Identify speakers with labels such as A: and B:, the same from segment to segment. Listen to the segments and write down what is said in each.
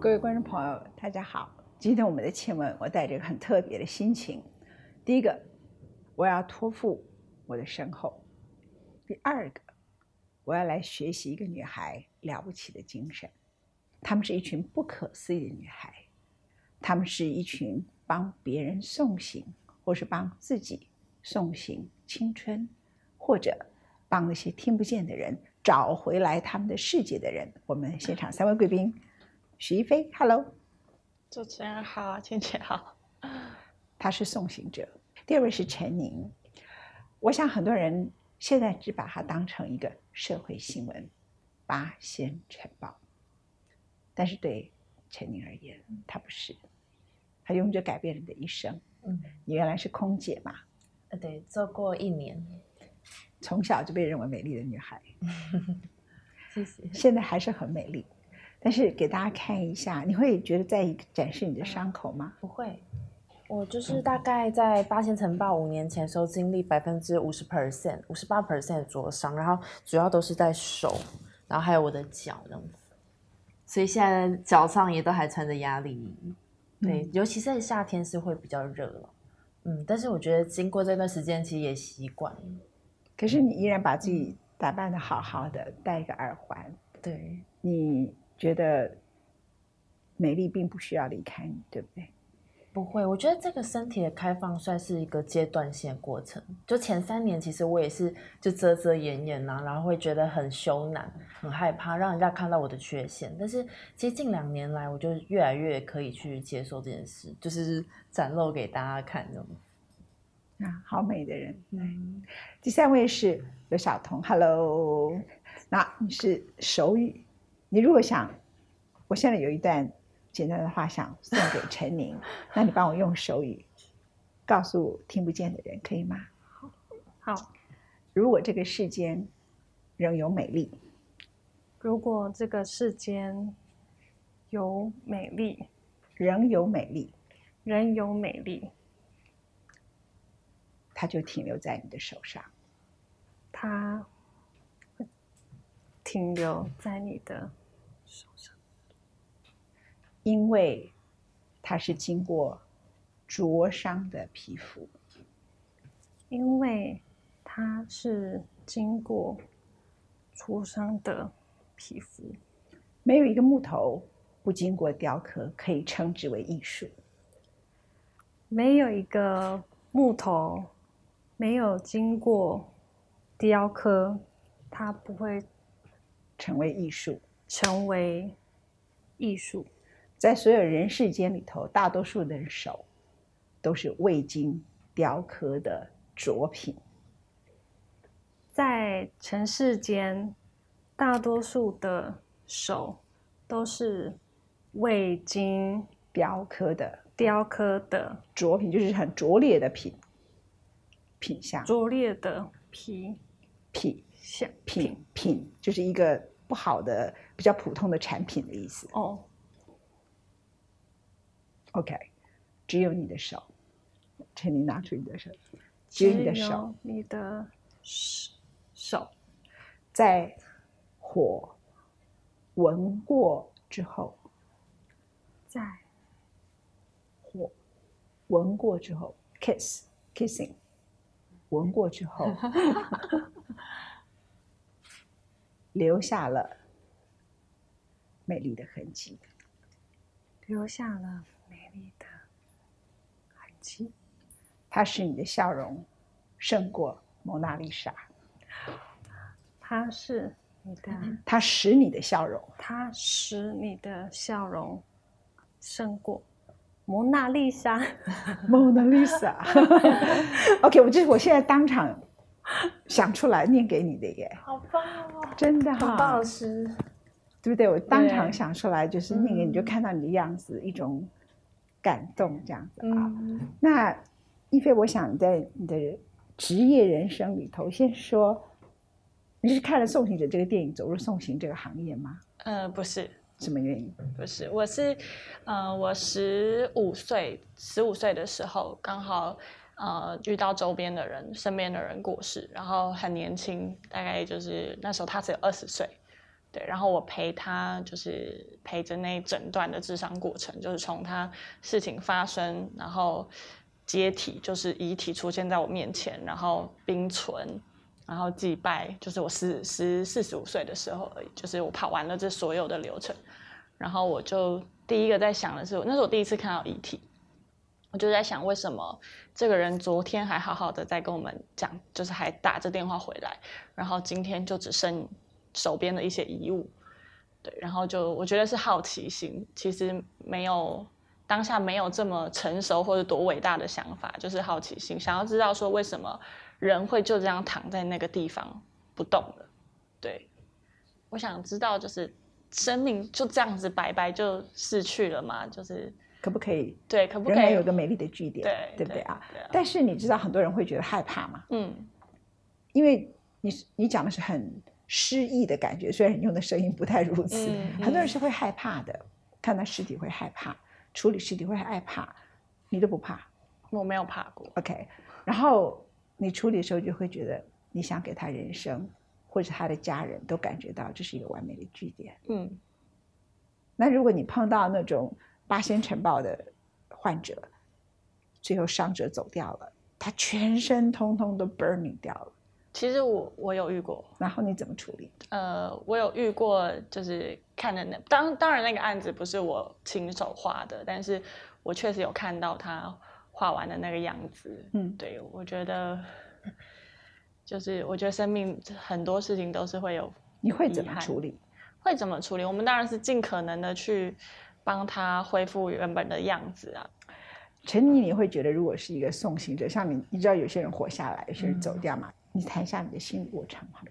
A: 各位观众朋友，大家好。今天我们的亲文，我带着很特别的心情。第一个，我要托付我的身后；第二个，我要来学习一个女孩了不起的精神。她们是一群不可思议的女孩，她们是一群帮别人送行，或是帮自己送行青春，或者帮那些听不见的人找回来他们的世界的人。我们现场三位贵宾，许一飞，Hello。
B: 主持人好，倩倩好。
A: 他是送行者。第二位是陈宁。我想很多人现在只把它当成一个社会新闻，八仙城堡。但是对陈宁而言，他不是。他用着改变人的一生。嗯，你原来是空姐嘛？
C: 呃，对，做过一年。
A: 从小就被认为美丽的女孩。
C: 谢谢。
A: 现在还是很美丽。但是给大家看一下，你会觉得在展示你的伤口吗？
C: 不会，我就是大概在八仙城报五年前时候经历百分之五十 percent、五十八 percent 的灼伤，然后主要都是在手，然后还有我的脚这样子，所以现在脚上也都还穿着压力衣。对，尤其在夏天是会比较热了，嗯，但是我觉得经过这段时间其实也习惯了。
A: 可是你依然把自己打扮的好好的，戴一个耳环，
C: 对
A: 你。觉得美丽并不需要离开你，对不对？
C: 不会，我觉得这个身体的开放算是一个阶段性过程。就前三年，其实我也是就遮遮掩掩呐，然后会觉得很羞赧、很害怕让人家看到我的缺陷。但是其实近两年来，我就越来越可以去接受这件事，就是展露给大家看，这种
A: 啊，好美的人。嗯，第三位是刘晓彤，Hello，那你是手语。你如果想，我现在有一段简单的话想送给陈宁，那你帮我用手语告诉听不见的人，可以吗？
B: 好，好。
A: 如果这个世间仍有美丽，
B: 如果这个世间有美丽，
A: 仍有美丽，
B: 仍有美丽，
A: 它就停留在你的手上，
B: 它停留在你的。
A: 因为它是经过灼伤的皮肤，
B: 因为它是经过灼伤的皮肤，
A: 没有一个木头不经过雕刻可以称之为艺术，
B: 没有一个木头没有经过雕刻，它不会
A: 成为艺术。
B: 成为艺术，
A: 在所有人世间里头，大多数的手都是未经雕刻的拙品。
B: 在尘世间，大多数的手都是未经
A: 雕刻的
B: 雕刻的
A: 拙品，就是很拙劣的品品相。
B: 拙劣的皮
A: 品
B: 相
A: 品品，就是一个不好的。比较普通的产品的意思哦。OK，只有你的手，请你拿出你的手，
B: 只有你的手，你的手，
A: 在火闻过之后，
B: 在
A: 火闻过之后，kiss kissing，闻过之后，留下了。美丽的痕迹，
B: 留下了美丽的痕迹。
A: 它使你的笑容胜过蒙娜丽莎。
B: 它是你的，
A: 它使你的笑容，
B: 它使你的笑容胜过蒙娜丽莎。
A: 蒙娜丽莎。OK，我这是我现在当场想出来念给你的耶。
B: 好棒哦！
A: 真的
B: 哈，老师。
A: 对不对？我当场想出来，就是那个，你就看到你的样子，一种感动这样子啊。那一菲，我想在你的职业人生里头，先说，你是看了《送行者》这个电影走入送行这个行业吗？
B: 呃，不是，
A: 什么原因？
B: 不是，我是，呃，我十五岁，十五岁的时候刚好呃遇到周边的人，身边的人过世，然后很年轻，大概就是那时候他只有二十岁。
D: 对，然后我陪他，就是陪着那一整段的智商过程，就是从他事情发生，然后接体，就是遗体出现在我面前，然后冰存，然后祭拜，就是我十十四十五岁的时候而已，就是我跑完了这所有的流程，然后我就第一个在想的是，那是我第一次看到遗体，我就在想为什么这个人昨天还好好的在跟我们讲，就是还打着电话回来，然后今天就只剩。手边的一些遗物，对，然后就我觉得是好奇心，其实没有当下没有这么成熟或者多伟大的想法，就是好奇心，想要知道说为什么人会就这样躺在那个地方不动了。对，我想知道就是生命就这样子白白就逝去了嘛？就是
A: 可不可以？
D: 对，可不可以
A: 有个美丽的据点？
D: 对，
A: 对不对啊？但是你知道很多人会觉得害怕吗？
D: 嗯，
A: 因为你你讲的是很。失忆的感觉，虽然你用的声音不太如此，很多人是会害怕的，看到尸体会害怕，处理尸体会害怕，你都不怕？
D: 我没有怕过。
A: OK，然后你处理的时候就会觉得，你想给他人生，或者他的家人都感觉到这是一个完美的据点。
D: 嗯，
A: 那如果你碰到那种八仙尘暴的患者，最后伤者走掉了，他全身通通都 burning 掉了。
D: 其实我我有遇过，
A: 然后你怎么处理？
D: 呃，我有遇过，就是看的那当当然那个案子不是我亲手画的，但是我确实有看到他画完的那个样子。
A: 嗯，
D: 对，我觉得就是我觉得生命很多事情都是会有，
A: 你会怎么处理？
D: 会怎么处理？我们当然是尽可能的去帮他恢复原本的样子啊。
A: 陈妮，你会觉得如果是一个送行者，像你，你知道有些人活下来，有些人走掉嘛？你谈一下你的心理过程好吗？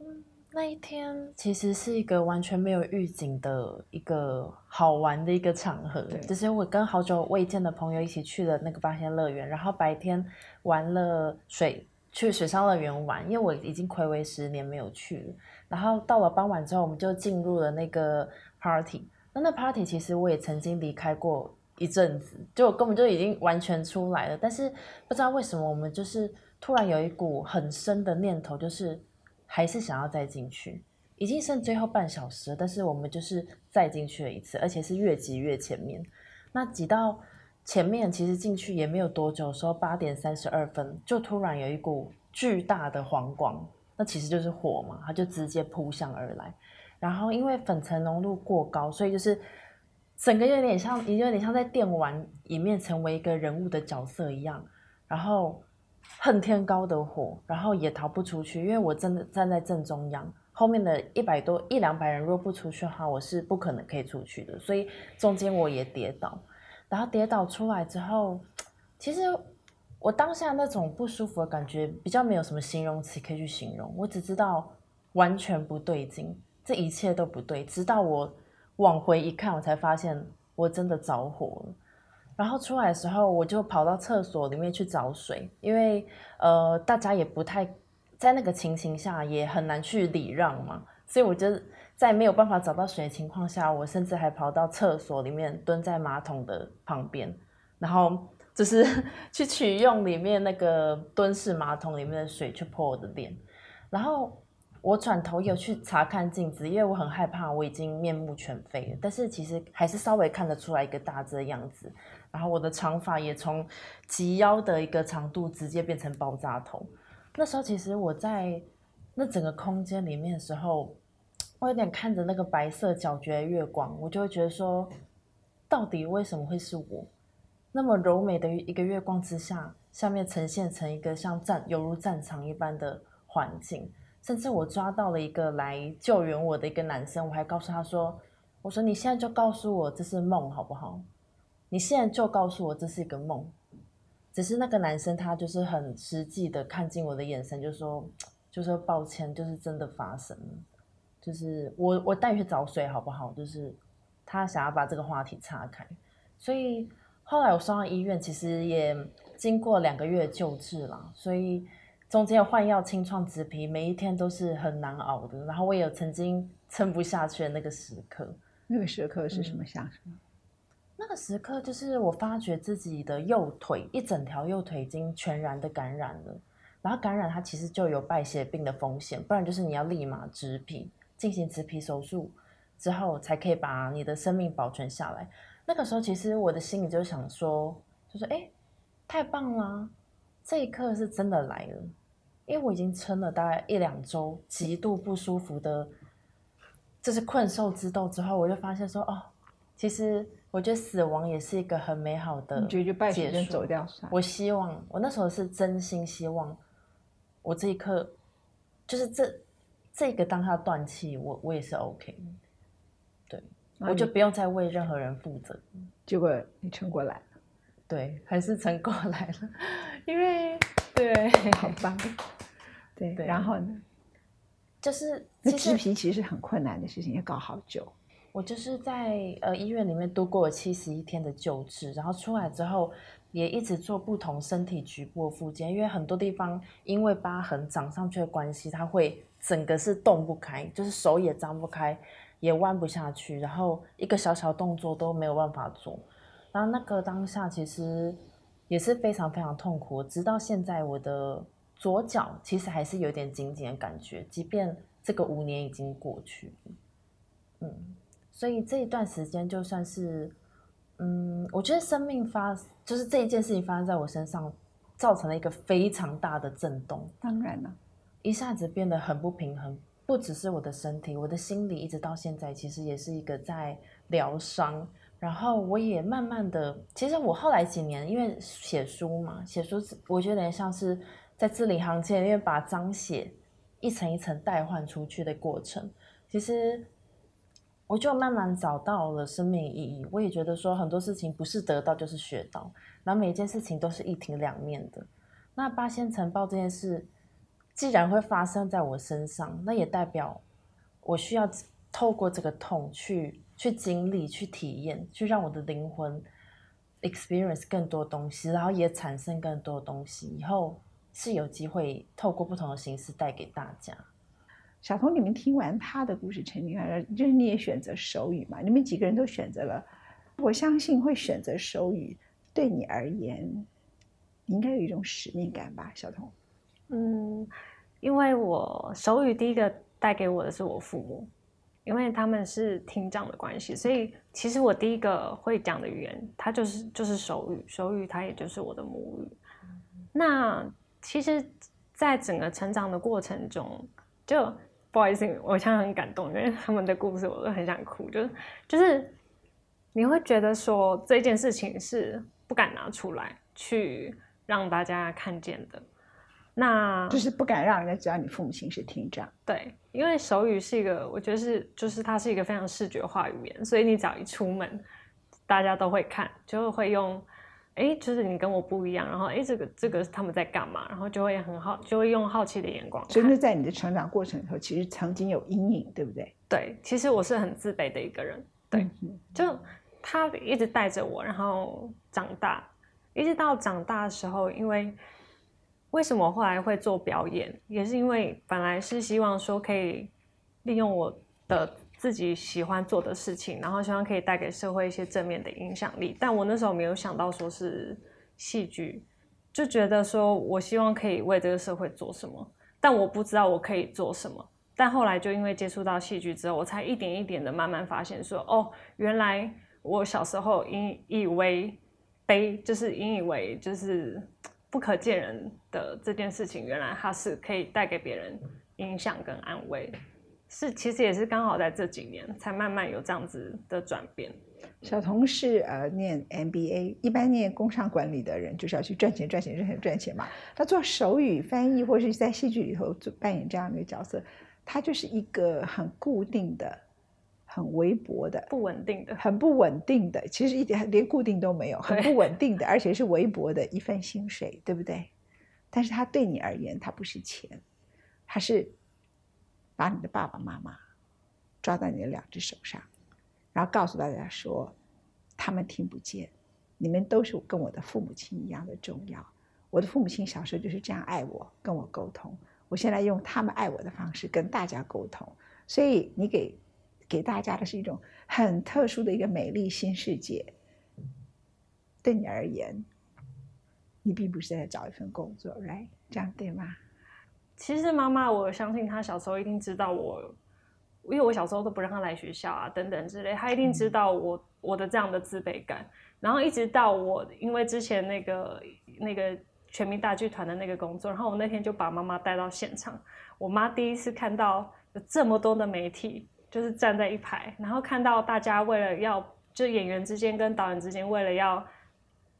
C: 嗯，那一天其实是一个完全没有预警的一个好玩的一个场合，就是我跟好久未见的朋友一起去了那个八仙乐园，然后白天玩了水，去水上乐园玩，因为我已经暌违十年没有去了。然后到了傍晚之后，我们就进入了那个 party。那那 party 其实我也曾经离开过一阵子，就我根本就已经完全出来了，但是不知道为什么我们就是。突然有一股很深的念头，就是还是想要再进去。已经剩最后半小时了，但是我们就是再进去了一次，而且是越挤越前面。那挤到前面，其实进去也没有多久，时候八点三十二分，就突然有一股巨大的黄光，那其实就是火嘛，它就直接扑向而来。然后因为粉尘浓度过高，所以就是整个有点像，也有点像在电玩里面成为一个人物的角色一样，然后。恨天高的火，然后也逃不出去，因为我真的站在正中央，后面的一百多一两百人若不出去的话，我是不可能可以出去的，所以中间我也跌倒，然后跌倒出来之后，其实我当下那种不舒服的感觉，比较没有什么形容词可以去形容，我只知道完全不对劲，这一切都不对，直到我往回一看，我才发现我真的着火了。然后出来的时候，我就跑到厕所里面去找水，因为呃，大家也不太在那个情形下也很难去礼让嘛，所以我就在没有办法找到水的情况下，我甚至还跑到厕所里面蹲在马桶的旁边，然后就是 去取用里面那个蹲式马桶里面的水去泼我的脸，然后我转头有去查看镜子，因为我很害怕我已经面目全非了，但是其实还是稍微看得出来一个大致的样子。然后我的长发也从及腰的一个长度直接变成爆炸头。那时候其实我在那整个空间里面的时候，我有点看着那个白色皎洁的月光，我就会觉得说，到底为什么会是我？那么柔美的一个月光之下，下面呈现成一个像战犹如战场一般的环境，甚至我抓到了一个来救援我的一个男生，我还告诉他说：“我说你现在就告诉我这是梦好不好？”你现在就告诉我这是一个梦，只是那个男生他就是很实际的看进我的眼神，就说就说抱歉，就是真的发生了，就是我我带你去找水好不好？就是他想要把这个话题岔开，所以后来我送到医院，其实也经过两个月救治了，所以中间换药、清创、植皮，每一天都是很难熬的。然后我也有曾经撑不下去的那个时刻，
A: 那个时刻是什么下什么？
C: 那个时刻，就是我发觉自己的右腿一整条右腿已经全然的感染了，然后感染它其实就有败血病的风险，不然就是你要立马植皮。进行植皮手术之后，才可以把你的生命保存下来。那个时候，其实我的心里就想说，就说哎，太棒啦，这一刻是真的来了，因为我已经撑了大概一两周，极度不舒服的，就是困兽之斗之后，我就发现说，哦，其实我觉得死亡也是一个很美好的结
A: 神
C: 束？我希望，我那时候是真心希望，我这一刻，就是这这个当下断气，我我也是 OK，对，我就不用再为任何人负责，
A: 结果你撑过来了，
C: 对，还是撑过来了，因为 对，
A: 好棒。对，
C: 对
A: 然后呢？
C: 就是
A: 那
C: 其实
A: 植皮其实是很困难的事情，要搞好久。
C: 我就是在呃医院里面度过了七十一天的救治，然后出来之后也一直做不同身体局部的复健，因为很多地方因为疤痕长上去的关系，它会整个是动不开，就是手也张不开，也弯不下去，然后一个小小动作都没有办法做。然后那个当下其实也是非常非常痛苦，直到现在我的左脚其实还是有点紧紧的感觉，即便这个五年已经过去，嗯。所以这一段时间就算是，嗯，我觉得生命发就是这一件事情发生在我身上，造成了一个非常大的震动，
A: 当然了，
C: 一下子变得很不平衡。不只是我的身体，我的心理一直到现在其实也是一个在疗伤。然后我也慢慢的，其实我后来几年因为写书嘛，写书我觉得有点像是在字里行间，因为把脏写一层一层代换出去的过程，其实。我就慢慢找到了生命意义。我也觉得说很多事情不是得到就是学到，然后每一件事情都是一体两面的。那八仙城堡这件事，既然会发生在我身上，那也代表我需要透过这个痛去去经历、去体验、去让我的灵魂 experience 更多东西，然后也产生更多东西。以后是有机会透过不同的形式带给大家。
A: 小童，你们听完他的故事，陈景汉，就是你也选择手语嘛？你们几个人都选择了，我相信会选择手语，对你而言，你应该有一种使命感吧，小童？
B: 嗯，因为我手语第一个带给我的是我父母，因为他们是听障的关系，所以其实我第一个会讲的语言，它就是就是手语，手语它也就是我的母语。那其实，在整个成长的过程中，就不好意思，我现在很感动，因为他们的故事我都很想哭。就是就是你会觉得说这件事情是不敢拿出来去让大家看见的。那
A: 就是不敢让人家知道你父母亲是听障。
B: 对，因为手语是一个，我觉得是就是它是一个非常视觉化语言，所以你只要一出门，大家都会看，就会用。哎，就是你跟我不一样，然后哎，这个这个他们在干嘛？然后就会很好，就会用好奇的眼光。
A: 真的在你的成长过程里头，其实曾经有阴影，对不对？
B: 对，其实我是很自卑的一个人。对，就他一直带着我，然后长大，一直到长大的时候，因为为什么后来会做表演，也是因为本来是希望说可以利用我的。自己喜欢做的事情，然后希望可以带给社会一些正面的影响力。但我那时候没有想到说是戏剧，就觉得说我希望可以为这个社会做什么，但我不知道我可以做什么。但后来就因为接触到戏剧之后，我才一点一点的慢慢发现说，哦，原来我小时候引以为悲，就是引以为就是不可见人的这件事情，原来它是可以带给别人影响跟安慰。是，其实也是刚好在这几年才慢慢有这样子的转变。
A: 小童是呃念 MBA，一般念工商管理的人就是要去赚钱、赚钱、赚钱、赚钱嘛。他做手语翻译或者是在戏剧里头做扮演这样的一个角色，他就是一个很固定的、很微薄的、
B: 不稳定的、
A: 很不稳定的，其实一点连固定都没有，很不稳定的，而且是微薄的一份薪水，对不对？但是他对你而言，他不是钱，他是。把你的爸爸妈妈抓在你的两只手上，然后告诉大家说，他们听不见，你们都是跟我的父母亲一样的重要。我的父母亲小时候就是这样爱我，跟我沟通。我现在用他们爱我的方式跟大家沟通。所以你给给大家的是一种很特殊的一个美丽新世界。对你而言，你并不是在找一份工作，right？这样对吗？
B: 其实妈妈，我相信她小时候一定知道我因为我小时候都不让她来学校啊，等等之类，她一定知道我我的这样的自卑感。然后一直到我因为之前那个那个全民大剧团的那个工作，然后我那天就把妈妈带到现场，我妈第一次看到有这么多的媒体，就是站在一排，然后看到大家为了要就演员之间跟导演之间为了要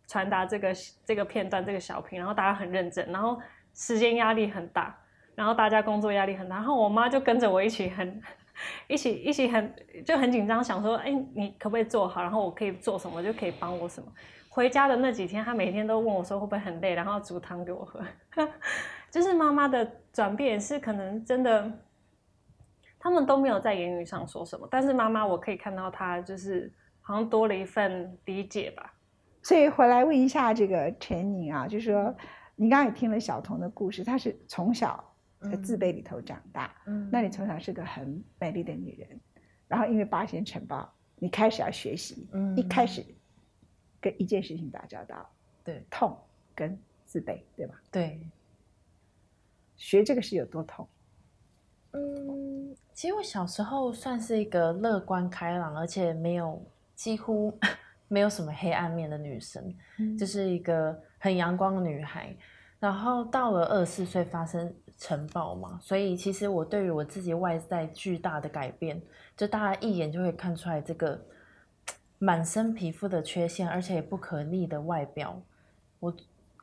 B: 传达这个这个片段这个小品，然后大家很认真，然后时间压力很大，然后大家工作压力很大，然后我妈就跟着我一起很。一起一起很就很紧张，想说，哎，你可不可以做好？然后我可以做什么，就可以帮我什么。回家的那几天，她每天都问我说会不会很累，然后煮汤给我喝。就是妈妈的转变是可能真的，他们都没有在言语上说什么，但是妈妈我可以看到她就是好像多了一份理解吧。
A: 所以回来问一下这个陈宁啊，就是说你刚刚也听了小童的故事，她是从小。在自卑里头长大，嗯，那你从小是个很美丽的女人，然后因为八仙城堡，你开始要学习，嗯，一开始跟一件事情打交道，
C: 对，
A: 痛跟自卑，对吧？
C: 对，
A: 学这个是有多痛？
C: 嗯，其实我小时候算是一个乐观开朗，而且没有几乎 没有什么黑暗面的女生，就是一个很阳光的女孩。然后到了二十四岁发生。城堡嘛，所以其实我对于我自己外在巨大的改变，就大家一眼就会看出来这个满身皮肤的缺陷，而且也不可逆的外表，我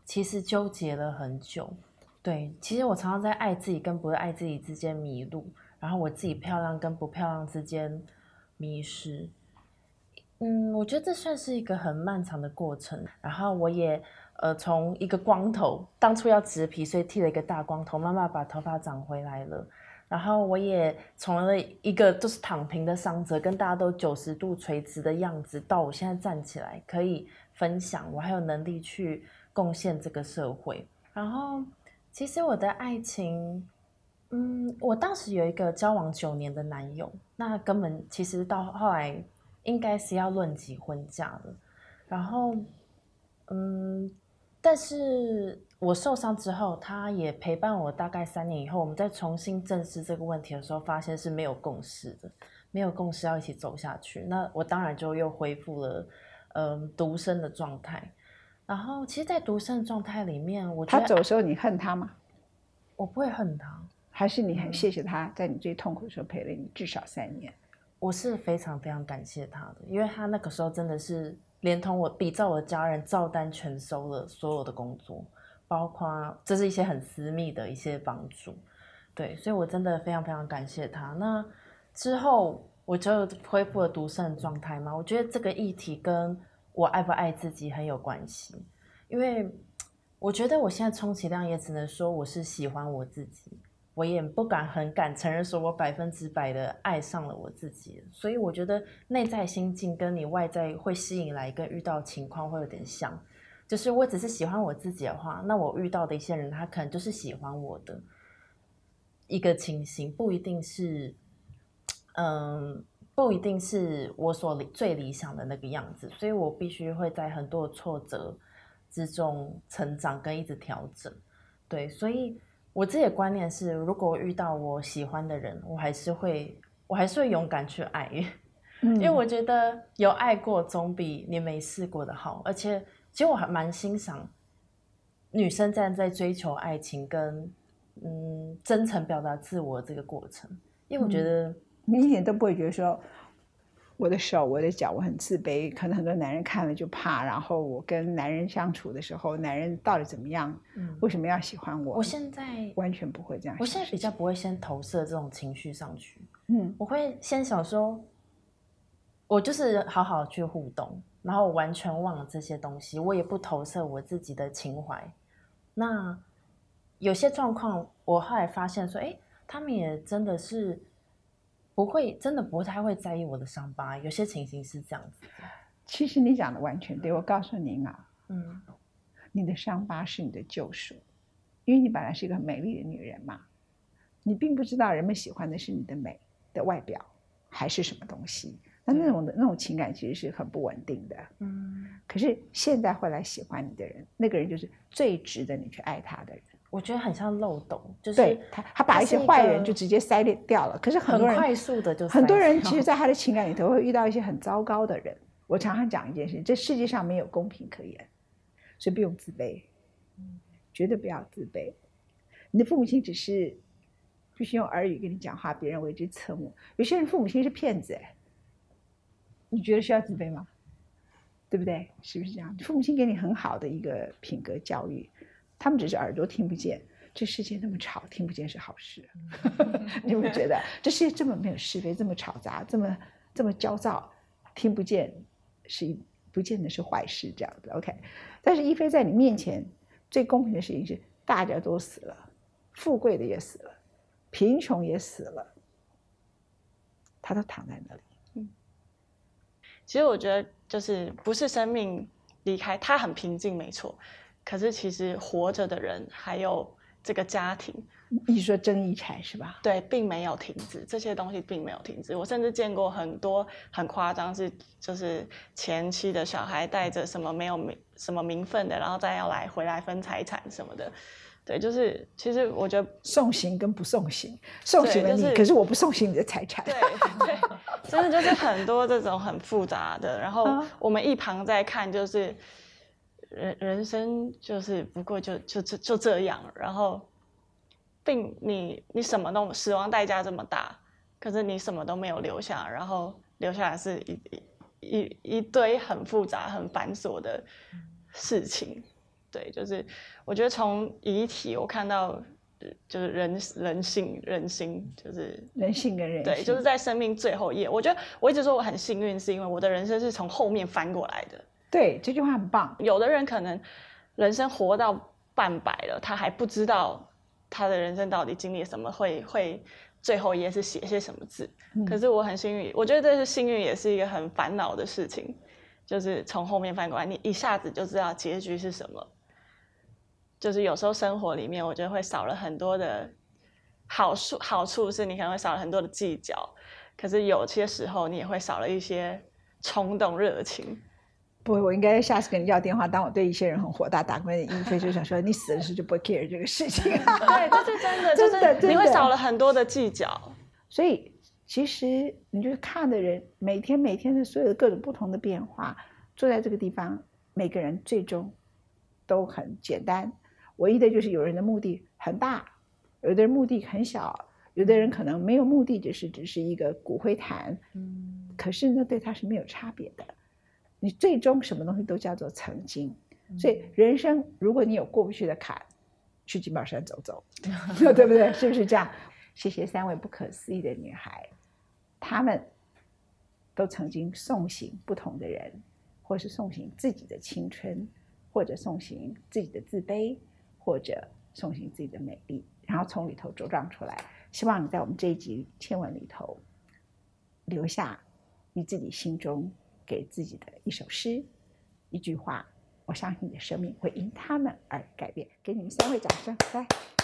C: 其实纠结了很久。对，其实我常常在爱自己跟不爱自己之间迷路，然后我自己漂亮跟不漂亮之间迷失。嗯，我觉得这算是一个很漫长的过程，然后我也。呃，从一个光头，当初要植皮，所以剃了一个大光头，慢慢把头发长回来了。然后我也从了一个就是躺平的伤者，跟大家都九十度垂直的样子，到我现在站起来可以分享，我还有能力去贡献这个社会。然后，其实我的爱情，嗯，我当时有一个交往九年的男友，那根本其实到后来应该是要论及婚嫁了。然后，嗯。但是我受伤之后，他也陪伴我大概三年以后，我们再重新正视这个问题的时候，发现是没有共识的，没有共识要一起走下去。那我当然就又恢复了，嗯，独身的状态。然后，其实，在独身的状态里面，我
A: 他走的时候，你恨他吗？
C: 我不会恨他，
A: 还是你很谢谢他在你最痛苦的时候陪了你至少三年？
C: 我是非常非常感谢他的，因为他那个时候真的是。连同我比照我的家人照单全收了所有的工作，包括这是一些很私密的一些帮助，对，所以我真的非常非常感谢他。那之后我就恢复了独身状态嘛，我觉得这个议题跟我爱不爱自己很有关系，因为我觉得我现在充其量也只能说我是喜欢我自己。我也不敢很敢承认，说我百分之百的爱上了我自己，所以我觉得内在心境跟你外在会吸引来跟遇到情况会有点像，就是我只是喜欢我自己的话，那我遇到的一些人，他可能就是喜欢我的一个情形，不一定是，嗯，不一定是我所最理想的那个样子，所以我必须会在很多挫折之中成长跟一直调整，对，所以。我自己的观念是，如果遇到我喜欢的人，我还是会，我还是会勇敢去爱，因为我觉得有爱过总比你没试过的好。而且，其实我还蛮欣赏女生站在追求爱情跟嗯真诚表达自我这个过程，因为我觉得
A: 你一点都不会觉得说。我的手，我的脚，我很自卑，可能很多男人看了就怕。然后我跟男人相处的时候，男人到底怎么样？嗯，为什么要喜欢我？
C: 我现在
A: 完全不会这样。
C: 我现在比较不会先投射这种情绪上去。嗯，我会先想说，我就是好好去互动，然后完全忘了这些东西，我也不投射我自己的情怀。那有些状况，我后来发现说，哎，他们也真的是。不会，真的不太会在意我的伤疤。有些情形是这样子。
A: 其实你讲的完全对。我告诉您啊，嗯，你的伤疤是你的救赎，因为你本来是一个很美丽的女人嘛。你并不知道人们喜欢的是你的美的外表，还是什么东西。那那种的那种情感其实是很不稳定的。嗯。可是现在会来喜欢你的人，那个人就是最值得你去爱他的人。
C: 我觉得很像漏洞，就是
A: 对他，他把一些坏人就直接筛掉了。可是很多人
C: 很快速的就
A: 很多人其实，在他的情感里头会遇到一些很糟糕的人。我常常讲一件事，这世界上没有公平可言，所以不用自卑，绝对不要自卑。你的父母亲只是必须用耳语跟你讲话，别人为之侧目。有些人父母亲是骗子，哎，你觉得需要自卑吗？对不对？是不是这样？父母亲给你很好的一个品格教育，他们只是耳朵听不见。这世界那么吵，听不见是好事。你有没有觉得这世界这么没有是非，这么吵杂，这么这么焦躁，听不见是不见得是坏事，这样子 OK。但是一菲在你面前最公平的事情是，大家都死了，富贵的也死了，贫穷也死了，他都躺在那里。
D: 嗯其实我觉得就是不是生命离开，他很平静，没错。可是其实活着的人还有这个家庭，
A: 你说争遗产是吧？
D: 对，并没有停止，这些东西并没有停止。我甚至见过很多很夸张，是就是前妻的小孩带着什么没有名什么名分的，然后再要来回来分财产什么的。对，就是其实我觉得
A: 送行跟不送行，送行了你，
D: 就是
A: 可是我不送行你的财产。
D: 对对，真的就是很多这种很复杂的，然后
A: 啊
D: 我们一旁在看，就是人人生就是不过就就就就这样，然后并你你什么都死亡代价这么大，可是你什么都没有留下，然后留下来是一一一一堆很复杂很繁琐的事情。对，就是我觉得从遗体我看到呃就是人人性人心，就是
A: 人性跟人性，
D: 对，就是在生命最后一页。我觉得我一直说我很幸运，是因为我的人生是从后面翻过来的。
A: 对这句话很棒。
D: 有的人可能人生活到半百了，他还不知道他的人生到底经历了什么，会会最后一页是写些什么字。
A: 嗯
D: 可是我很幸运，我觉得这是幸运，也是一个很烦恼的事情，就是从后面翻过来，你一下子就知道结局是什么。就是有时候生活里面，我觉得会少了很多的好处，好处是你可能会少了很多的计较，可是有些时候你也会少了一些冲动、热情。
A: 不，我应该下次跟你要电话。当我对一些人很火大，打过来一飞就想说，你死的时候就不会 care 这个事情。
D: 对，这是真的，
A: 真的
D: 就是你会少了很多的计较。
A: 所以其实你就是看的人，每天每天的所有的各种不同的变化，坐在这个地方，每个人最终都很简单，唯一的就是有人的目的很大，有的人目的很小，有的人可能没有目的，只是只是一个骨灰坛，
C: 嗯，
A: 可是呢，对他是没有差别的。你最终什么东西都叫做曾经，所以人生如果你有过不去的坎，去金宝山走走，对不对？是不是这样？谢谢三位不可思议的女孩，她们都曾经送行不同的人，或是送行自己的青春，或者送行自己的自卑，或者送行自己的美丽，然后从里头茁壮出来。希望你在我们这一集千文里头留下你自己心中给自己的一首诗，一句话。我相信你的生命会因他们而改变。给你们三位掌声，来。